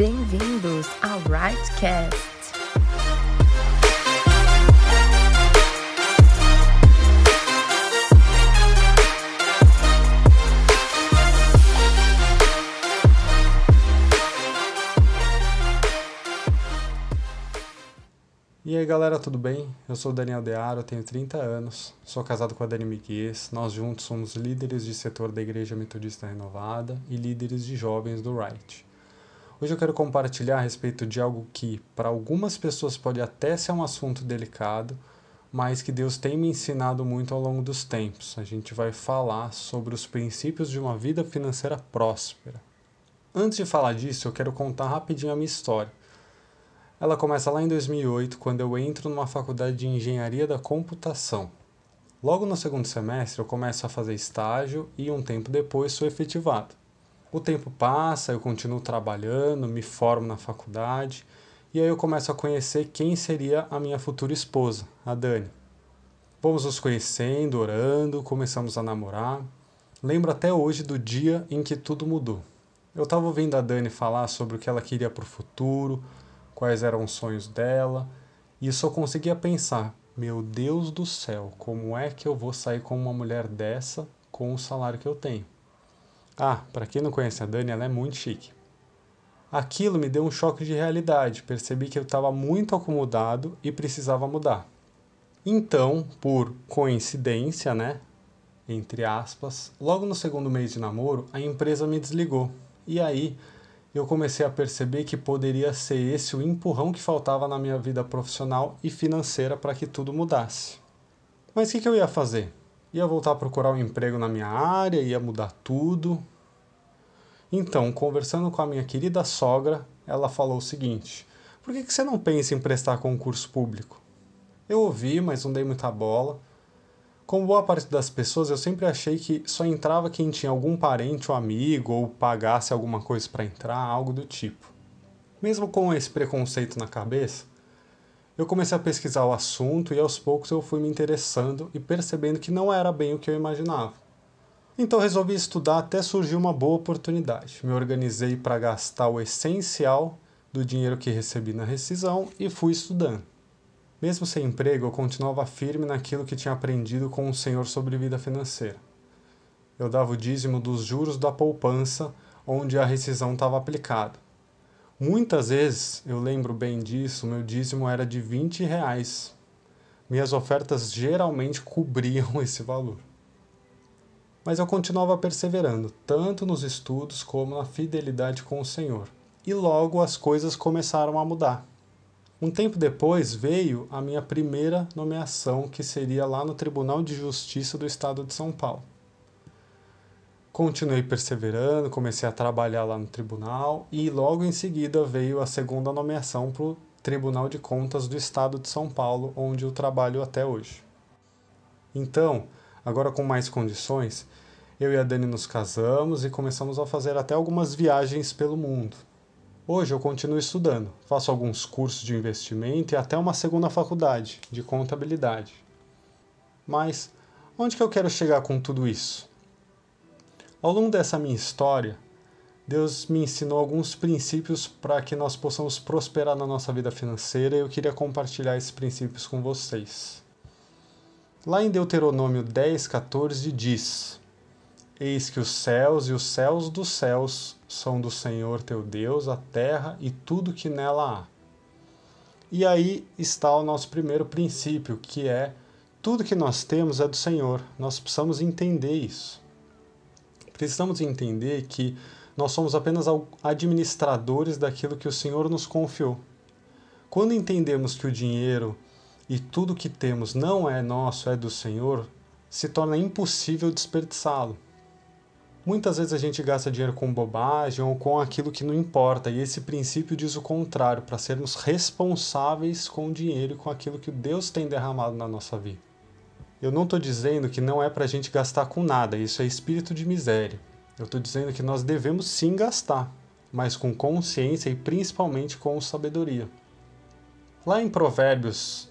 Bem-vindos ao Rightcast. E aí galera, tudo bem? Eu sou Daniel Dearo, tenho 30 anos, sou casado com a Dani Miguel, nós juntos somos líderes de setor da Igreja Metodista Renovada e líderes de jovens do Right. Hoje eu quero compartilhar a respeito de algo que, para algumas pessoas, pode até ser um assunto delicado, mas que Deus tem me ensinado muito ao longo dos tempos. A gente vai falar sobre os princípios de uma vida financeira próspera. Antes de falar disso, eu quero contar rapidinho a minha história. Ela começa lá em 2008, quando eu entro numa faculdade de engenharia da computação. Logo no segundo semestre, eu começo a fazer estágio e um tempo depois sou efetivado. O tempo passa, eu continuo trabalhando, me formo na faculdade e aí eu começo a conhecer quem seria a minha futura esposa, a Dani. Vamos nos conhecendo, orando, começamos a namorar. Lembro até hoje do dia em que tudo mudou. Eu estava ouvindo a Dani falar sobre o que ela queria para o futuro, quais eram os sonhos dela, e só conseguia pensar: meu Deus do céu, como é que eu vou sair com uma mulher dessa com o salário que eu tenho? Ah, para quem não conhece a Dani, ela é muito chique. Aquilo me deu um choque de realidade, percebi que eu estava muito acomodado e precisava mudar. Então, por coincidência, né, entre aspas, logo no segundo mês de namoro, a empresa me desligou. E aí eu comecei a perceber que poderia ser esse o empurrão que faltava na minha vida profissional e financeira para que tudo mudasse. Mas o que, que eu ia fazer? Ia voltar a procurar um emprego na minha área, ia mudar tudo. Então, conversando com a minha querida sogra, ela falou o seguinte: por que, que você não pensa em prestar concurso público? Eu ouvi, mas não dei muita bola. Como boa parte das pessoas, eu sempre achei que só entrava quem tinha algum parente ou amigo ou pagasse alguma coisa para entrar, algo do tipo. Mesmo com esse preconceito na cabeça, eu comecei a pesquisar o assunto e aos poucos eu fui me interessando e percebendo que não era bem o que eu imaginava. Então resolvi estudar até surgir uma boa oportunidade. Me organizei para gastar o essencial do dinheiro que recebi na rescisão e fui estudando. Mesmo sem emprego, eu continuava firme naquilo que tinha aprendido com o Senhor sobre vida financeira. Eu dava o dízimo dos juros da poupança onde a rescisão estava aplicada Muitas vezes, eu lembro bem disso, meu dízimo era de 20 reais. Minhas ofertas geralmente cobriam esse valor. Mas eu continuava perseverando, tanto nos estudos como na fidelidade com o Senhor. E logo as coisas começaram a mudar. Um tempo depois veio a minha primeira nomeação, que seria lá no Tribunal de Justiça do Estado de São Paulo. Continuei perseverando, comecei a trabalhar lá no tribunal e logo em seguida veio a segunda nomeação para o Tribunal de Contas do Estado de São Paulo, onde eu trabalho até hoje. Então, agora com mais condições, eu e a Dani nos casamos e começamos a fazer até algumas viagens pelo mundo. Hoje eu continuo estudando, faço alguns cursos de investimento e até uma segunda faculdade de contabilidade. Mas onde que eu quero chegar com tudo isso? Ao longo dessa minha história, Deus me ensinou alguns princípios para que nós possamos prosperar na nossa vida financeira e eu queria compartilhar esses princípios com vocês. Lá em Deuteronômio 10, 14 diz: Eis que os céus e os céus dos céus são do Senhor teu Deus, a terra e tudo que nela há. E aí está o nosso primeiro princípio, que é tudo que nós temos é do Senhor. Nós precisamos entender isso. Precisamos entender que nós somos apenas administradores daquilo que o Senhor nos confiou. Quando entendemos que o dinheiro e tudo que temos não é nosso, é do Senhor, se torna impossível desperdiçá-lo. Muitas vezes a gente gasta dinheiro com bobagem ou com aquilo que não importa, e esse princípio diz o contrário, para sermos responsáveis com o dinheiro e com aquilo que Deus tem derramado na nossa vida. Eu não estou dizendo que não é para a gente gastar com nada, isso é espírito de miséria. Eu estou dizendo que nós devemos sim gastar, mas com consciência e principalmente com sabedoria. Lá em Provérbios,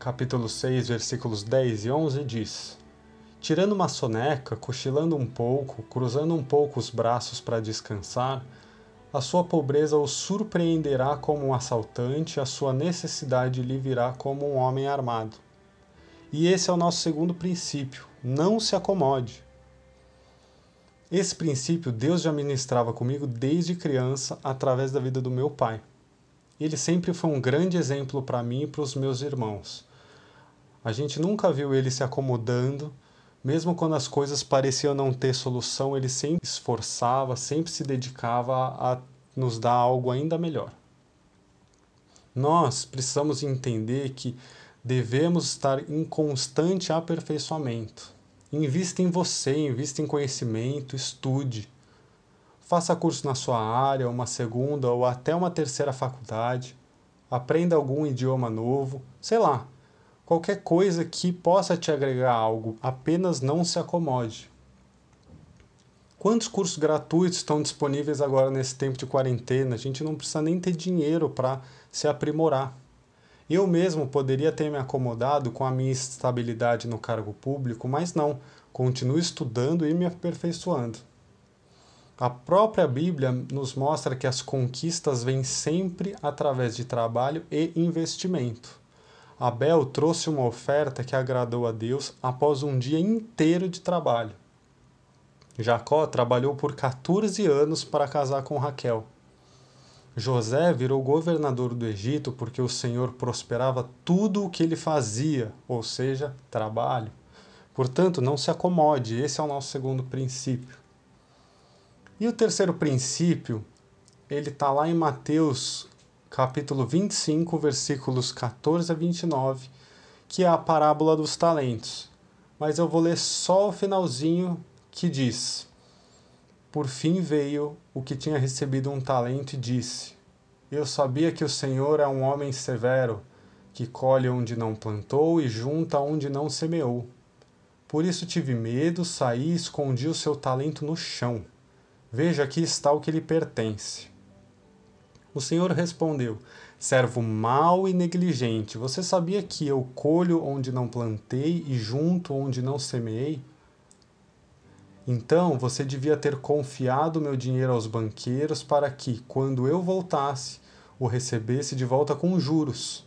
capítulo 6, versículos 10 e 11, diz: Tirando uma soneca, cochilando um pouco, cruzando um pouco os braços para descansar, A sua pobreza o surpreenderá como um assaltante, a sua necessidade lhe virá como um homem armado. E esse é o nosso segundo princípio: não se acomode. Esse princípio Deus já ministrava comigo desde criança através da vida do meu pai. Ele sempre foi um grande exemplo para mim e para os meus irmãos. A gente nunca viu ele se acomodando, mesmo quando as coisas pareciam não ter solução, ele sempre esforçava, sempre se dedicava a nos dar algo ainda melhor. Nós precisamos entender que devemos estar em constante aperfeiçoamento. Invista em você, invista em conhecimento, estude. Faça curso na sua área, uma segunda ou até uma terceira faculdade. Aprenda algum idioma novo, sei lá. Qualquer coisa que possa te agregar algo, apenas não se acomode. Quantos cursos gratuitos estão disponíveis agora nesse tempo de quarentena? A gente não precisa nem ter dinheiro para se aprimorar. Eu mesmo poderia ter me acomodado com a minha estabilidade no cargo público, mas não, continuo estudando e me aperfeiçoando. A própria Bíblia nos mostra que as conquistas vêm sempre através de trabalho e investimento. Abel trouxe uma oferta que agradou a Deus após um dia inteiro de trabalho. Jacó trabalhou por 14 anos para casar com Raquel. José virou governador do Egito porque o Senhor prosperava tudo o que ele fazia, ou seja, trabalho. Portanto, não se acomode, esse é o nosso segundo princípio. E o terceiro princípio, ele está lá em Mateus capítulo 25, versículos 14 a 29, que é a parábola dos talentos. Mas eu vou ler só o finalzinho que diz: por fim veio o que tinha recebido um talento e disse: Eu sabia que o Senhor é um homem severo, que colhe onde não plantou e junta onde não semeou. Por isso tive medo, saí e escondi o seu talento no chão. Veja, aqui está o que lhe pertence. O Senhor respondeu: Servo mau e negligente, você sabia que eu colho onde não plantei e junto onde não semeei? Então você devia ter confiado meu dinheiro aos banqueiros para que, quando eu voltasse, o recebesse de volta com juros.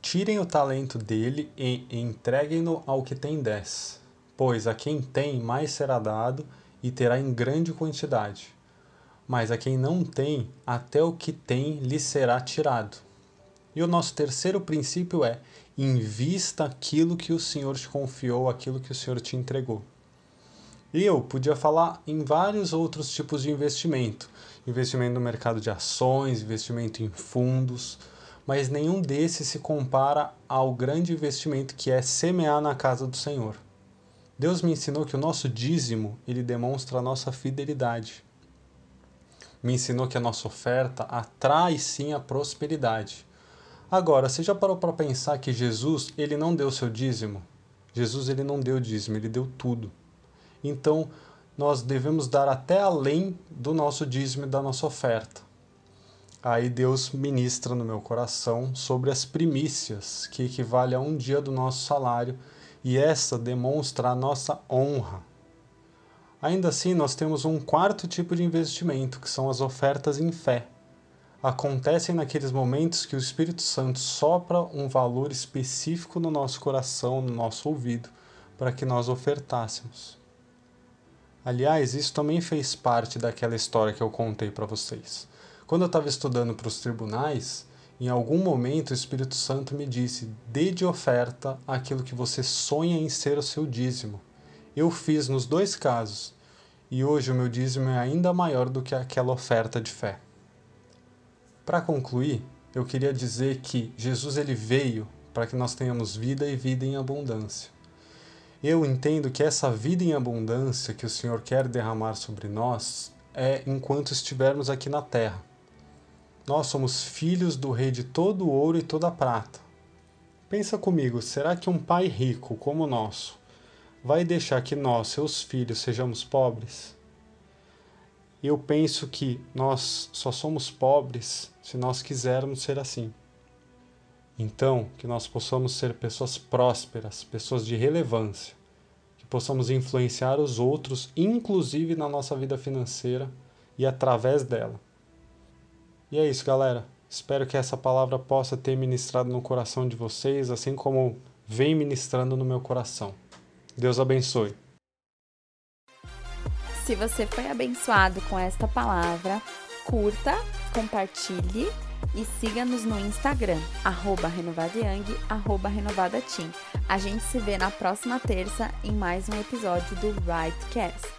Tirem o talento dele e entreguem-no ao que tem dez, pois a quem tem mais será dado e terá em grande quantidade. Mas a quem não tem, até o que tem lhe será tirado. E o nosso terceiro princípio é: invista aquilo que o Senhor te confiou, aquilo que o Senhor te entregou. Eu podia falar em vários outros tipos de investimento: investimento no mercado de ações, investimento em fundos, mas nenhum desses se compara ao grande investimento que é semear na casa do Senhor. Deus me ensinou que o nosso dízimo, ele demonstra a nossa fidelidade. Me ensinou que a nossa oferta atrai sim a prosperidade. Agora, você já parou para pensar que Jesus, ele não deu seu dízimo? Jesus ele não deu dízimo, ele deu tudo. Então, nós devemos dar até além do nosso dízimo e da nossa oferta. Aí Deus ministra no meu coração sobre as primícias, que equivale a um dia do nosso salário, e essa demonstra a nossa honra. Ainda assim, nós temos um quarto tipo de investimento, que são as ofertas em fé. Acontecem naqueles momentos que o Espírito Santo sopra um valor específico no nosso coração, no nosso ouvido, para que nós ofertássemos. Aliás, isso também fez parte daquela história que eu contei para vocês. Quando eu estava estudando para os tribunais, em algum momento o Espírito Santo me disse: dê de oferta aquilo que você sonha em ser o seu dízimo. Eu fiz nos dois casos, e hoje o meu dízimo é ainda maior do que aquela oferta de fé. Para concluir, eu queria dizer que Jesus ele veio para que nós tenhamos vida e vida em abundância. Eu entendo que essa vida em abundância que o Senhor quer derramar sobre nós é enquanto estivermos aqui na terra. Nós somos filhos do Rei de todo o ouro e toda a prata. Pensa comigo, será que um pai rico como o nosso vai deixar que nós, seus filhos, sejamos pobres? Eu penso que nós só somos pobres se nós quisermos ser assim. Então, que nós possamos ser pessoas prósperas, pessoas de relevância, que possamos influenciar os outros, inclusive na nossa vida financeira e através dela. E é isso, galera. Espero que essa palavra possa ter ministrado no coração de vocês, assim como vem ministrando no meu coração. Deus abençoe. Se você foi abençoado com esta palavra, curta, compartilhe e siga-nos no Instagram, arroba renovadayang, arroba renovadateam. A gente se vê na próxima terça em mais um episódio do Rightcast.